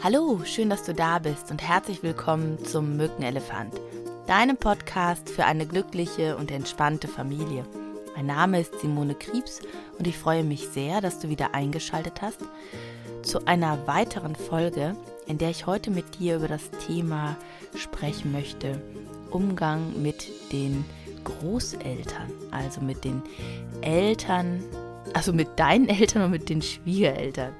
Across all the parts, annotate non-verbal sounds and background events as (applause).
Hallo, schön, dass du da bist und herzlich willkommen zum Mückenelefant, deinem Podcast für eine glückliche und entspannte Familie. Mein Name ist Simone Kriebs und ich freue mich sehr, dass du wieder eingeschaltet hast zu einer weiteren Folge, in der ich heute mit dir über das Thema sprechen möchte. Umgang mit den Großeltern, also mit den Eltern, also mit deinen Eltern und mit den Schwiegereltern.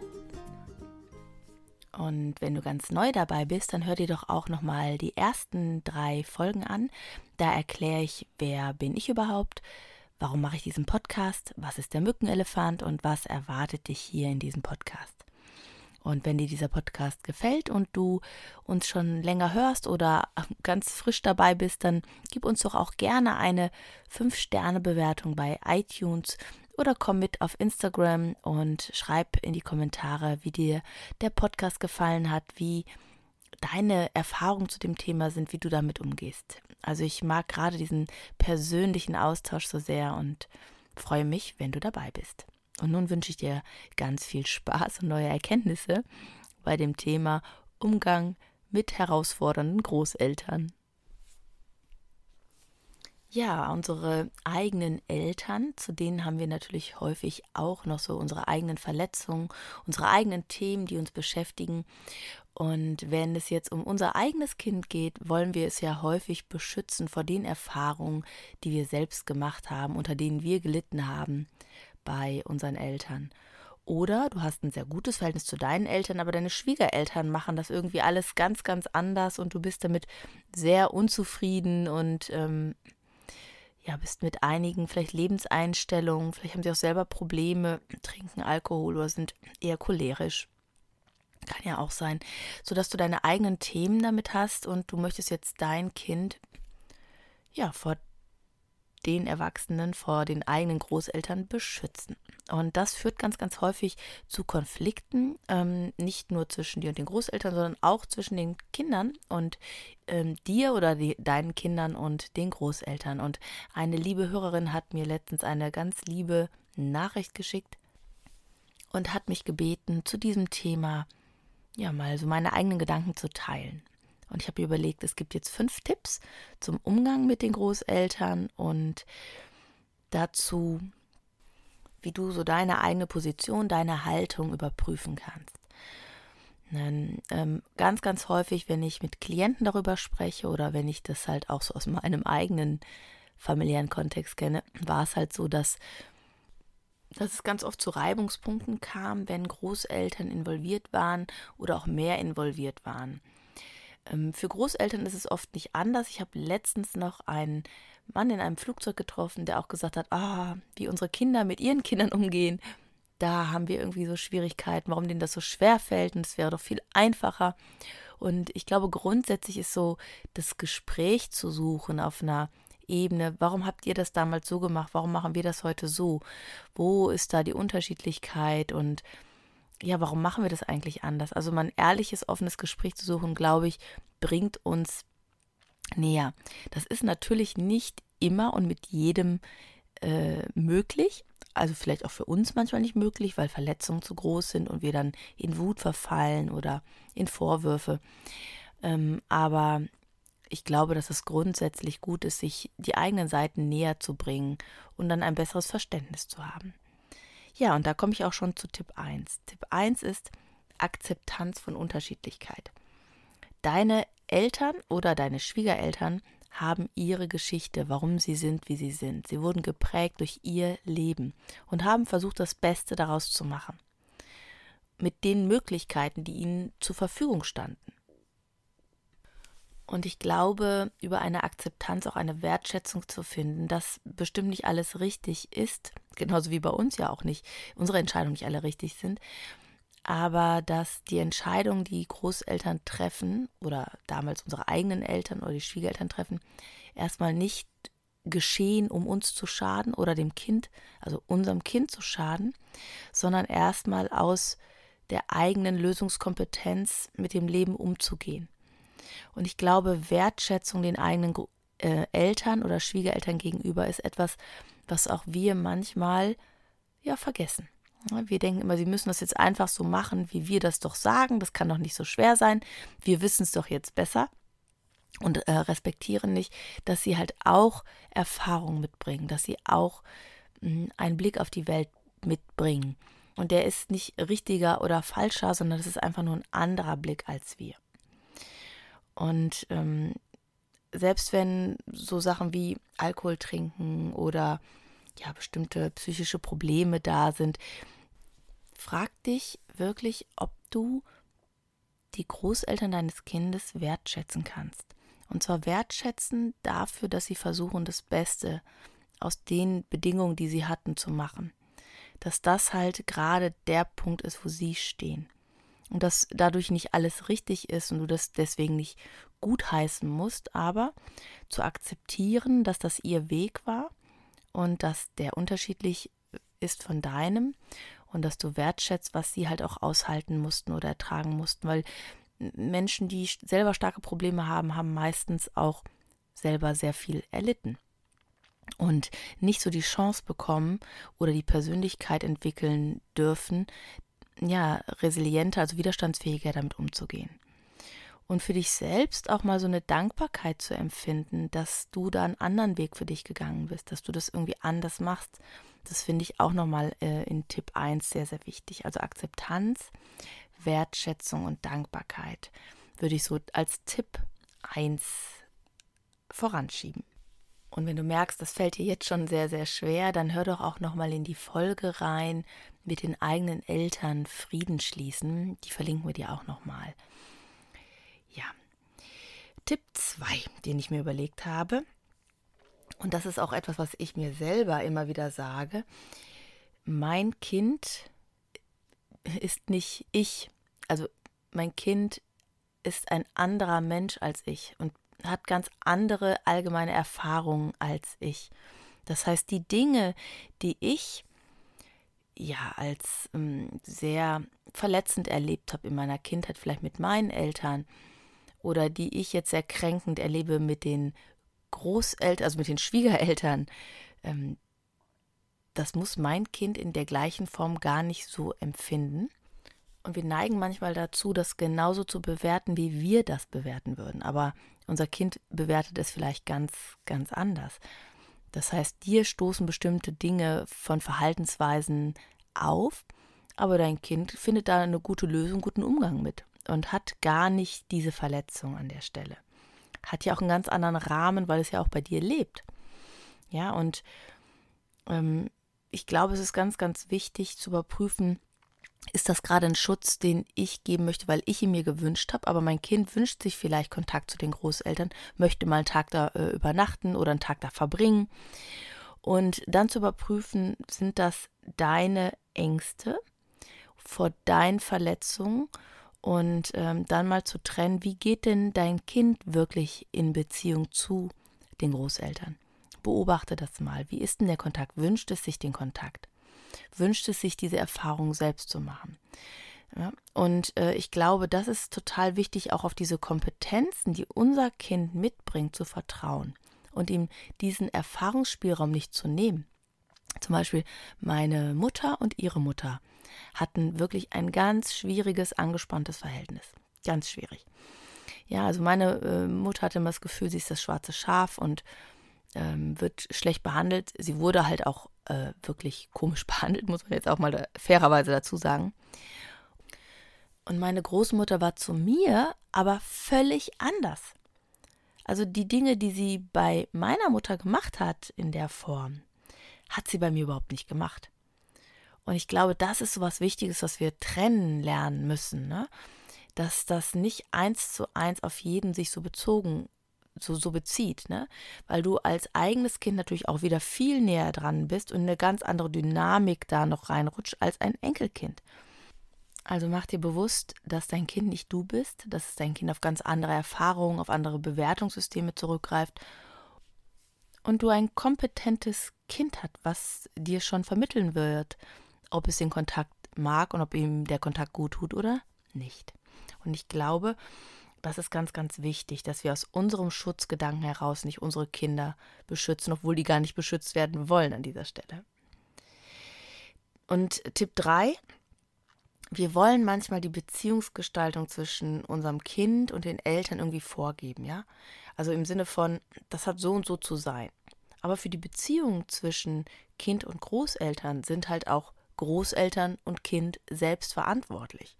Und wenn du ganz neu dabei bist, dann hör dir doch auch nochmal die ersten drei Folgen an. Da erkläre ich, wer bin ich überhaupt, warum mache ich diesen Podcast, was ist der Mückenelefant und was erwartet dich hier in diesem Podcast. Und wenn dir dieser Podcast gefällt und du uns schon länger hörst oder (laughs) ganz frisch dabei bist, dann gib uns doch auch gerne eine 5-Sterne-Bewertung bei iTunes oder komm mit auf Instagram und schreib in die Kommentare, wie dir der Podcast gefallen hat, wie deine Erfahrungen zu dem Thema sind, wie du damit umgehst. Also ich mag gerade diesen persönlichen Austausch so sehr und freue mich, wenn du dabei bist. Und nun wünsche ich dir ganz viel Spaß und neue Erkenntnisse bei dem Thema Umgang mit herausfordernden Großeltern. Ja, unsere eigenen Eltern, zu denen haben wir natürlich häufig auch noch so unsere eigenen Verletzungen, unsere eigenen Themen, die uns beschäftigen. Und wenn es jetzt um unser eigenes Kind geht, wollen wir es ja häufig beschützen vor den Erfahrungen, die wir selbst gemacht haben, unter denen wir gelitten haben bei unseren Eltern. Oder du hast ein sehr gutes Verhältnis zu deinen Eltern, aber deine Schwiegereltern machen das irgendwie alles ganz, ganz anders und du bist damit sehr unzufrieden und ähm, ja, bist mit einigen vielleicht Lebenseinstellungen, vielleicht haben sie auch selber Probleme, trinken Alkohol oder sind eher cholerisch. Kann ja auch sein, sodass du deine eigenen Themen damit hast und du möchtest jetzt dein Kind ja vor den Erwachsenen vor den eigenen Großeltern beschützen. Und das führt ganz, ganz häufig zu Konflikten, ähm, nicht nur zwischen dir und den Großeltern, sondern auch zwischen den Kindern und ähm, dir oder die, deinen Kindern und den Großeltern. Und eine liebe Hörerin hat mir letztens eine ganz liebe Nachricht geschickt und hat mich gebeten, zu diesem Thema ja mal so meine eigenen Gedanken zu teilen. Und ich habe überlegt, es gibt jetzt fünf Tipps zum Umgang mit den Großeltern und dazu, wie du so deine eigene Position, deine Haltung überprüfen kannst. Dann, ähm, ganz, ganz häufig, wenn ich mit Klienten darüber spreche oder wenn ich das halt auch so aus meinem eigenen familiären Kontext kenne, war es halt so, dass, dass es ganz oft zu Reibungspunkten kam, wenn Großeltern involviert waren oder auch mehr involviert waren. Ähm, für Großeltern ist es oft nicht anders. Ich habe letztens noch einen Mann in einem Flugzeug getroffen, der auch gesagt hat, ah, wie unsere Kinder mit ihren Kindern umgehen. Da haben wir irgendwie so Schwierigkeiten, warum denen das so schwer fällt und es wäre doch viel einfacher. Und ich glaube, grundsätzlich ist so das Gespräch zu suchen auf einer Ebene. Warum habt ihr das damals so gemacht? Warum machen wir das heute so? Wo ist da die Unterschiedlichkeit? Und ja, warum machen wir das eigentlich anders? Also mal ein ehrliches, offenes Gespräch zu suchen, glaube ich, bringt uns näher. Das ist natürlich nicht immer und mit jedem äh, möglich. Also vielleicht auch für uns manchmal nicht möglich, weil Verletzungen zu groß sind und wir dann in Wut verfallen oder in Vorwürfe. Ähm, aber ich glaube, dass es grundsätzlich gut ist, sich die eigenen Seiten näher zu bringen und dann ein besseres Verständnis zu haben. Ja, und da komme ich auch schon zu Tipp 1. Tipp 1 ist Akzeptanz von Unterschiedlichkeit. Deine Eltern oder deine Schwiegereltern haben ihre Geschichte, warum sie sind, wie sie sind. Sie wurden geprägt durch ihr Leben und haben versucht, das Beste daraus zu machen. Mit den Möglichkeiten, die ihnen zur Verfügung standen. Und ich glaube, über eine Akzeptanz auch eine Wertschätzung zu finden, dass bestimmt nicht alles richtig ist, genauso wie bei uns ja auch nicht, unsere Entscheidungen nicht alle richtig sind, aber dass die Entscheidungen, die Großeltern treffen oder damals unsere eigenen Eltern oder die Schwiegereltern treffen, erstmal nicht geschehen, um uns zu schaden oder dem Kind, also unserem Kind zu schaden, sondern erstmal aus der eigenen Lösungskompetenz mit dem Leben umzugehen. Und ich glaube, Wertschätzung den eigenen äh, Eltern oder Schwiegereltern gegenüber ist etwas, was auch wir manchmal ja vergessen. Wir denken immer, sie müssen das jetzt einfach so machen, wie wir das doch sagen. Das kann doch nicht so schwer sein. Wir wissen es doch jetzt besser und äh, respektieren nicht, dass sie halt auch Erfahrung mitbringen, dass sie auch mh, hm, einen Blick auf die Welt mitbringen. Und der ist nicht richtiger oder falscher, sondern das ist einfach nur ein anderer Blick als wir. Und ähm, selbst wenn so Sachen wie Alkohol trinken oder ja bestimmte psychische Probleme da sind, frag dich wirklich, ob du die Großeltern deines Kindes wertschätzen kannst. Und zwar wertschätzen dafür, dass sie versuchen, das Beste aus den Bedingungen, die sie hatten, zu machen. Dass das halt gerade der Punkt ist, wo sie stehen. Und dass dadurch nicht alles richtig ist und du das deswegen nicht gutheißen musst, aber zu akzeptieren, dass das ihr Weg war und dass der unterschiedlich ist von deinem und dass du wertschätzt, was sie halt auch aushalten mussten oder ertragen mussten, weil Menschen, die selber starke Probleme haben, haben meistens auch selber sehr viel erlitten und nicht so die Chance bekommen oder die Persönlichkeit entwickeln dürfen, ja, resilienter, also widerstandsfähiger damit umzugehen. Und für dich selbst auch mal so eine Dankbarkeit zu empfinden, dass du da einen anderen Weg für dich gegangen bist, dass du das irgendwie anders machst, das finde ich auch nochmal äh, in Tipp 1 sehr, sehr wichtig. Also Akzeptanz, Wertschätzung und Dankbarkeit würde ich so als Tipp 1 voranschieben. Und wenn du merkst, das fällt dir jetzt schon sehr, sehr schwer, dann hör doch auch nochmal in die Folge rein mit den eigenen Eltern Frieden schließen. Die verlinken wir dir auch nochmal. Ja. Tipp 2, den ich mir überlegt habe, und das ist auch etwas, was ich mir selber immer wieder sage, mein Kind ist nicht ich. Also mein Kind ist ein anderer Mensch als ich und hat ganz andere allgemeine Erfahrungen als ich. Das heißt, die Dinge, die ich ja als ähm, sehr verletzend erlebt habe in meiner Kindheit, vielleicht mit meinen Eltern, oder die ich jetzt sehr kränkend erlebe mit den Großeltern, also mit den Schwiegereltern, ähm, das muss mein Kind in der gleichen Form gar nicht so empfinden. Und wir neigen manchmal dazu, das genauso zu bewerten, wie wir das bewerten würden. Aber unser Kind bewertet es vielleicht ganz, ganz anders. Das heißt, dir stoßen bestimmte Dinge von Verhaltensweisen auf, aber dein Kind findet da eine gute Lösung, guten Umgang mit und hat gar nicht diese Verletzung an der Stelle. Hat ja auch einen ganz anderen Rahmen, weil es ja auch bei dir lebt. Ja, und ähm, ich glaube, es ist ganz, ganz wichtig zu überprüfen, ist das gerade ein Schutz, den ich geben möchte, weil ich ihn mir gewünscht habe, aber mein Kind wünscht sich vielleicht Kontakt zu den Großeltern, möchte mal einen Tag da äh, übernachten oder einen Tag da verbringen. Und dann zu überprüfen, sind das deine Ängste vor deinen Verletzungen und ähm, dann mal zu trennen, wie geht denn dein Kind wirklich in Beziehung zu den Großeltern? Beobachte das mal. Wie ist denn der Kontakt? Wünscht es sich den Kontakt? Wünscht es sich, diese Erfahrung selbst zu machen. Ja, und äh, ich glaube, das ist total wichtig, auch auf diese Kompetenzen, die unser Kind mitbringt, zu vertrauen und ihm diesen Erfahrungsspielraum nicht zu nehmen. Zum Beispiel meine Mutter und ihre Mutter hatten wirklich ein ganz schwieriges, angespanntes Verhältnis. Ganz schwierig. Ja, also meine äh, Mutter hatte immer das Gefühl, sie ist das schwarze Schaf und ähm, wird schlecht behandelt. Sie wurde halt auch äh, wirklich komisch (laughs) behandelt, muss man jetzt auch mal fairerweise dazu sagen. Und meine Großmutter war zu mir aber völlig anders. Also die Dinge, die sie bei meiner Mutter gemacht hat in der Form, hat sie bei mir überhaupt nicht gemacht. Und ich glaube, das ist so was Wichtiges, was wir trennen lernen müssen, ne? dass das nicht eins zu eins auf jeden sich so bezogen so, so bezieht, ne? Weil du als eigenes Kind natürlich auch wieder viel näher dran bist und eine ganz andere Dynamik da noch reinrutscht als ein Enkelkind. Also mach dir bewusst, dass dein Kind nicht du bist, dass dein Kind auf ganz andere Erfahrungen, auf andere Bewertungssysteme zurückgreift und du ein kompetentes Kind hat, was dir schon vermitteln wird, ob es den Kontakt mag und ob ihm der Kontakt gut tut oder nicht. Und ich glaube, das ist ganz, ganz wichtig, dass wir aus unserem Schutzgedanken heraus nicht unsere Kinder beschützen, obwohl die gar nicht beschützt werden wollen an dieser Stelle. Und Tipp 3, wir wollen manchmal die Beziehungsgestaltung zwischen unserem Kind und den Eltern irgendwie vorgeben, ja? Also im Sinne von, das hat so und so zu sein. Aber für die Beziehung zwischen Kind und Großeltern sind halt auch Großeltern und Kind selbst verantwortlich.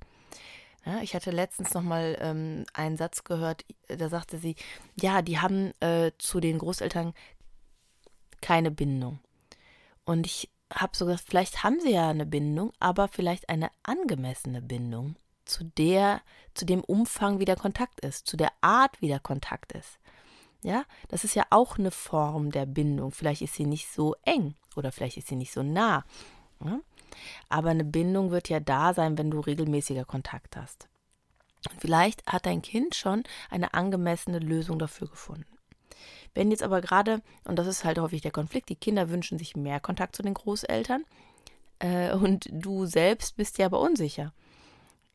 Ja, ich hatte letztens noch mal ähm, einen Satz gehört, da sagte sie, ja, die haben äh, zu den Großeltern keine Bindung. Und ich habe so gesagt, vielleicht haben sie ja eine Bindung, aber vielleicht eine angemessene Bindung zu der, zu dem Umfang, wie der Kontakt ist, zu der Art, wie der Kontakt ist. Ja, das ist ja auch eine Form der Bindung. Vielleicht ist sie nicht so eng oder vielleicht ist sie nicht so nah. Ja? Aber eine Bindung wird ja da sein, wenn du regelmäßiger Kontakt hast. Und vielleicht hat dein Kind schon eine angemessene Lösung dafür gefunden. Wenn jetzt aber gerade, und das ist halt häufig der Konflikt, die Kinder wünschen sich mehr Kontakt zu den Großeltern äh, und du selbst bist ja aber unsicher.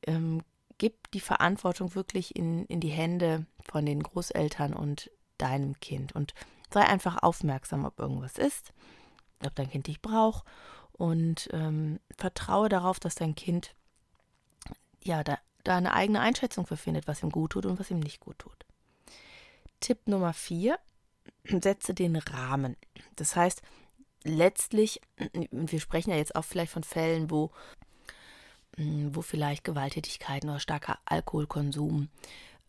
Ähm, gib die Verantwortung wirklich in, in die Hände von den Großeltern und deinem Kind und sei einfach aufmerksam, ob irgendwas ist, ob dein Kind dich braucht und ähm, vertraue darauf, dass dein Kind ja da, da eine eigene Einschätzung für findet, was ihm gut tut und was ihm nicht gut tut. Tipp Nummer vier, setze den Rahmen. Das heißt, letztlich, wir sprechen ja jetzt auch vielleicht von Fällen, wo, wo vielleicht Gewalttätigkeiten oder starker Alkoholkonsum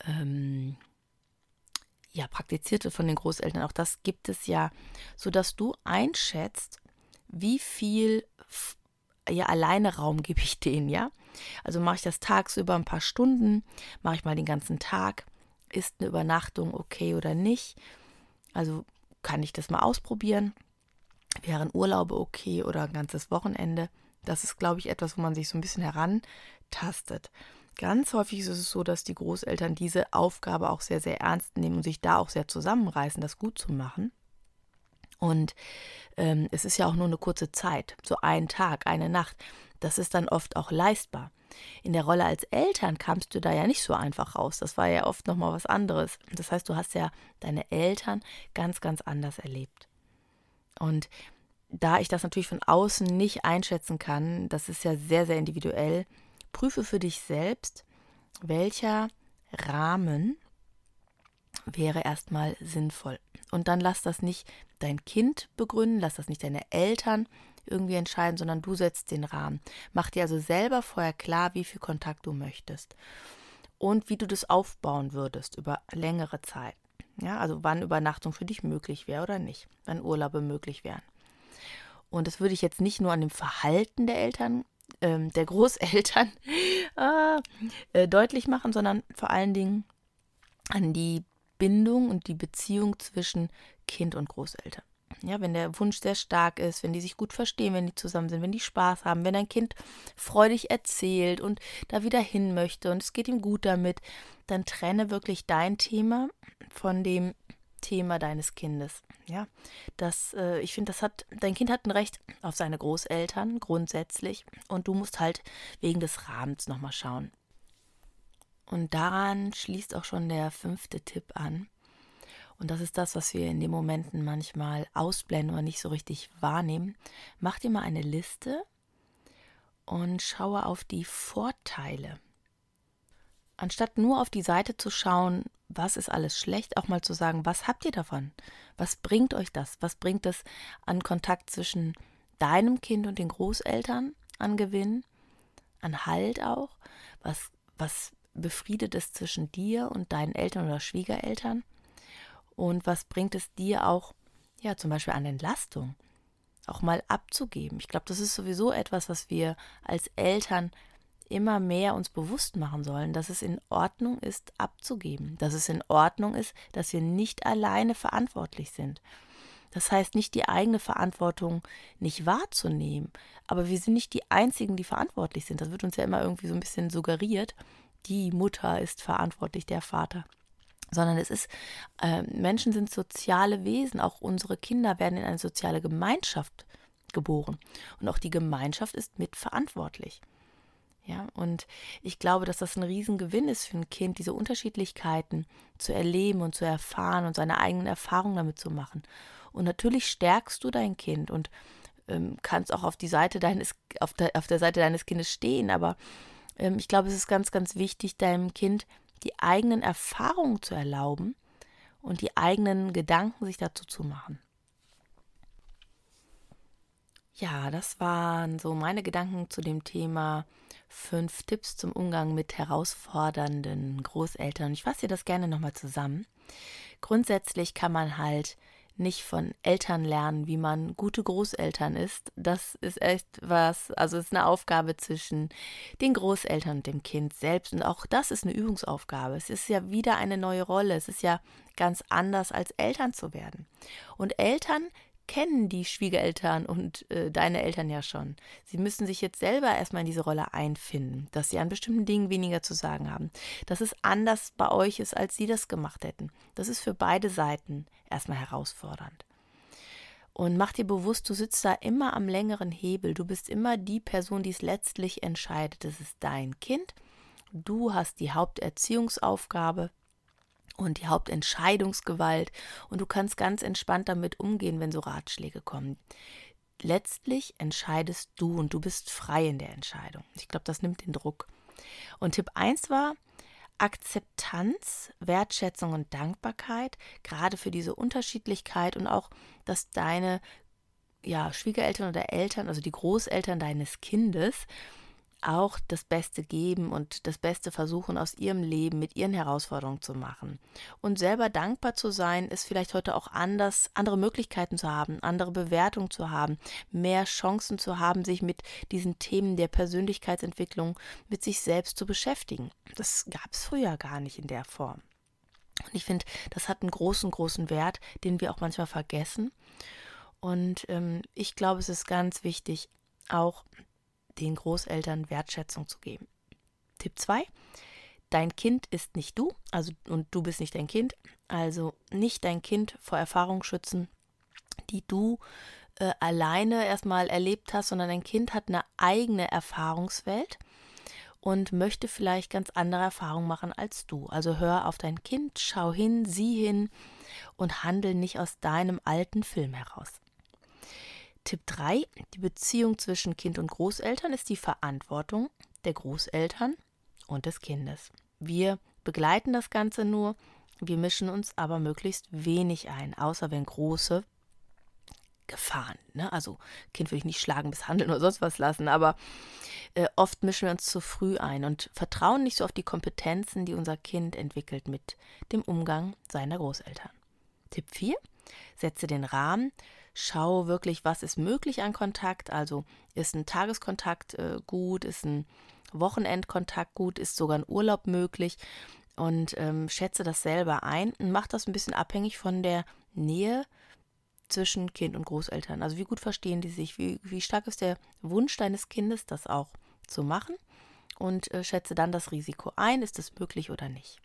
ähm, ja, praktizierte von den Großeltern, auch das gibt es ja, sodass du einschätzt, wie viel ja, alleine Raum gebe ich denen, ja? Also mache ich das tagsüber ein paar Stunden, mache ich mal den ganzen Tag, ist eine Übernachtung okay oder nicht? Also kann ich das mal ausprobieren? Wären Urlaube okay oder ein ganzes Wochenende? Das ist, glaube ich, etwas, wo man sich so ein bisschen herantastet. Ganz häufig ist es so, dass die Großeltern diese Aufgabe auch sehr, sehr ernst nehmen und sich da auch sehr zusammenreißen, das gut zu machen. Und ähm, es ist ja auch nur eine kurze Zeit, so ein Tag, eine Nacht. Das ist dann oft auch leistbar. In der Rolle als Eltern kamst du da ja nicht so einfach raus. Das war ja oft nochmal was anderes. Das heißt, du hast ja deine Eltern ganz, ganz anders erlebt. Und da ich das natürlich von außen nicht einschätzen kann, das ist ja sehr, sehr individuell, prüfe für dich selbst, welcher Rahmen wäre erstmal sinnvoll. Und dann lass das nicht dein Kind begründen, lass das nicht deine Eltern irgendwie entscheiden, sondern du setzt den Rahmen. Mach dir also selber vorher klar, wie viel Kontakt du möchtest und wie du das aufbauen würdest über längere Zeit. Ja, also wann Übernachtung für dich möglich wäre oder nicht, wann Urlaube möglich wären. Und das würde ich jetzt nicht nur an dem Verhalten der Eltern, äh, der Großeltern äh, (laughs) äh, deutlich machen, sondern vor allen Dingen an die Bindung und die Beziehung zwischen Kind und Großeltern. Ja, wenn der Wunsch sehr stark ist, wenn die sich gut verstehen, wenn die zusammen sind, wenn die Spaß haben, wenn ein Kind freudig erzählt und da wieder hin möchte und es geht ihm gut damit, dann trenne wirklich dein Thema von dem Thema deines Kindes. Ja, das, äh, ich finde, das hat, dein Kind hat ein Recht auf seine Großeltern grundsätzlich und du musst halt wegen des Rahmens nochmal schauen. Und daran schließt auch schon der fünfte Tipp an. Und das ist das, was wir in den Momenten manchmal ausblenden oder nicht so richtig wahrnehmen. Mach dir mal eine Liste und schaue auf die Vorteile. Anstatt nur auf die Seite zu schauen, was ist alles schlecht, auch mal zu sagen, was habt ihr davon? Was bringt euch das? Was bringt es an Kontakt zwischen deinem Kind und den Großeltern an Gewinn, an Halt auch? Was, was befriedet es zwischen dir und deinen Eltern oder Schwiegereltern? Und was bringt es dir auch, ja, zum Beispiel an Entlastung, auch mal abzugeben? Ich glaube, das ist sowieso etwas, was wir als Eltern immer mehr uns bewusst machen sollen, dass es in Ordnung ist, abzugeben, dass es in Ordnung ist, dass wir nicht alleine verantwortlich sind. Das heißt nicht die eigene Verantwortung nicht wahrzunehmen, aber wir sind nicht die Einzigen, die verantwortlich sind. Das wird uns ja immer irgendwie so ein bisschen suggeriert die Mutter ist verantwortlich, der Vater sondern es ist, äh, Menschen sind soziale Wesen, auch unsere Kinder werden in eine soziale Gemeinschaft geboren und auch die Gemeinschaft ist mitverantwortlich. Ja, und ich glaube, dass das ein Riesengewinn ist für ein Kind, diese Unterschiedlichkeiten zu erleben und zu erfahren und seine eigenen Erfahrungen damit zu machen. Und natürlich stärkst du dein Kind und ähm, kannst auch auf die Seite deines, auf der, auf der Seite deines Kindes stehen, aber ich glaube, es ist ganz, ganz wichtig, deinem Kind die eigenen Erfahrungen zu erlauben und die eigenen Gedanken sich dazu zu machen. Ja, das waren so meine Gedanken zu dem Thema fünf Tipps zum Umgang mit herausfordernden Großeltern. Ich fasse dir das gerne nochmal zusammen. Grundsätzlich kann man halt nicht von Eltern lernen, wie man gute Großeltern ist. Das ist echt was, also es ist eine Aufgabe zwischen den Großeltern und dem Kind selbst. Und auch das ist eine Übungsaufgabe. Es ist ja wieder eine neue Rolle. Es ist ja ganz anders, als Eltern zu werden. Und Eltern kennen die Schwiegereltern und äh, deine Eltern ja schon. Sie müssen sich jetzt selber erstmal in diese Rolle einfinden, dass sie an bestimmten Dingen weniger zu sagen haben. Dass es anders bei euch ist, als sie das gemacht hätten. Das ist für beide Seiten erstmal herausfordernd. Und mach dir bewusst, du sitzt da immer am längeren Hebel. Du bist immer die Person, die es letztlich entscheidet. Das ist dein Kind. Du hast die Haupterziehungsaufgabe und die Hauptentscheidungsgewalt und du kannst ganz entspannt damit umgehen, wenn so Ratschläge kommen. Letztlich entscheidest du und du bist frei in der Entscheidung. Ich glaube, das nimmt den Druck. Und Tipp 1 war Akzeptanz, Wertschätzung und Dankbarkeit, gerade für diese Unterschiedlichkeit und auch, dass deine ja, Schwiegereltern oder Eltern, also die Großeltern deines Kindes, auch das Beste geben und das Beste versuchen aus ihrem Leben mit ihren Herausforderungen zu machen. Und selber dankbar zu sein, ist vielleicht heute auch anders, andere Möglichkeiten zu haben, andere Bewertungen zu haben, mehr Chancen zu haben, sich mit diesen Themen der Persönlichkeitsentwicklung mit sich selbst zu beschäftigen. Das gab es früher gar nicht in der Form. Und ich finde, das hat einen großen, großen Wert, den wir auch manchmal vergessen. Und ähm, ich glaube, es ist ganz wichtig, auch den Großeltern Wertschätzung zu geben. Tipp 2. Dein Kind ist nicht du, also und du bist nicht dein Kind, also nicht dein Kind vor Erfahrungen schützen, die du äh, alleine erstmal erlebt hast, sondern dein Kind hat eine eigene Erfahrungswelt und möchte vielleicht ganz andere Erfahrungen machen als du. Also hör auf dein Kind, schau hin, sieh hin und handel nicht aus deinem alten Film heraus. Tipp 3. Die Beziehung zwischen Kind und Großeltern ist die Verantwortung der Großeltern und des Kindes. Wir begleiten das Ganze nur, wir mischen uns aber möglichst wenig ein, außer wenn große Gefahren, ne? also Kind will ich nicht schlagen, misshandeln oder sonst was lassen, aber äh, oft mischen wir uns zu früh ein und vertrauen nicht so auf die Kompetenzen, die unser Kind entwickelt mit dem Umgang seiner Großeltern. Tipp 4. Setze den Rahmen schau wirklich, was ist möglich an Kontakt. Also ist ein Tageskontakt äh, gut, ist ein Wochenendkontakt gut, ist sogar ein Urlaub möglich und ähm, schätze das selber ein und mach das ein bisschen abhängig von der Nähe zwischen Kind und Großeltern. Also wie gut verstehen die sich, wie, wie stark ist der Wunsch deines Kindes, das auch zu machen und äh, schätze dann das Risiko ein, ist es möglich oder nicht.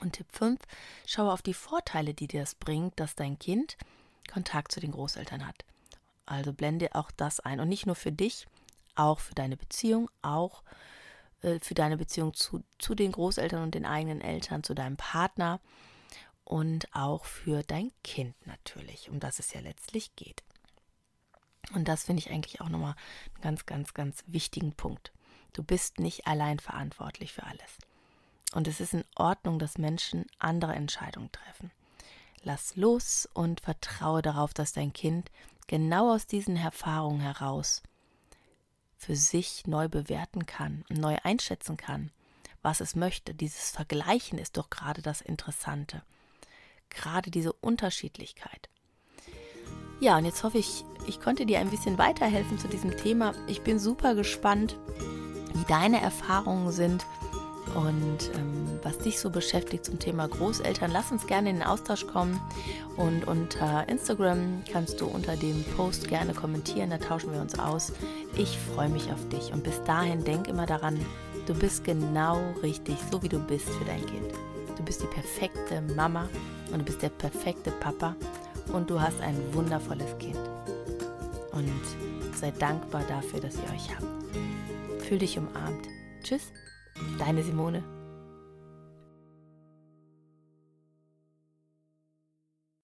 Und Tipp 5, schaue auf die Vorteile, die dir das bringt, dass dein Kind Kontakt zu den Großeltern hat. Also blende auch das ein. Und nicht nur für dich, auch für deine Beziehung, auch äh, für deine Beziehung zu, zu den Großeltern und den eigenen Eltern, zu deinem Partner und auch für dein Kind natürlich, um das es ja letztlich geht. Und das finde ich eigentlich auch nochmal einen ganz, ganz, ganz wichtigen Punkt. Du bist nicht allein verantwortlich für alles. Und es ist in Ordnung, dass Menschen andere Entscheidungen treffen. Lass los und vertraue darauf, dass dein Kind genau aus diesen Erfahrungen heraus für sich neu bewerten kann, neu einschätzen kann, was es möchte. Dieses Vergleichen ist doch gerade das Interessante. Gerade diese Unterschiedlichkeit. Ja, und jetzt hoffe ich, ich konnte dir ein bisschen weiterhelfen zu diesem Thema. Ich bin super gespannt, wie deine Erfahrungen sind und ähm, was dich so beschäftigt zum Thema Großeltern. Lass uns gerne in den Austausch kommen und unter Instagram kannst du unter dem Post gerne kommentieren, da tauschen wir uns aus. Ich freue mich auf dich und bis dahin denk immer daran, du bist genau richtig, so wie du bist für dein Kind. Du bist die perfekte Mama und du bist der perfekte Papa und du hast ein wundervolles Kind. Und sei dankbar dafür, dass ihr euch habt. Fühl dich umarmt. Tschüss. Deine Simone.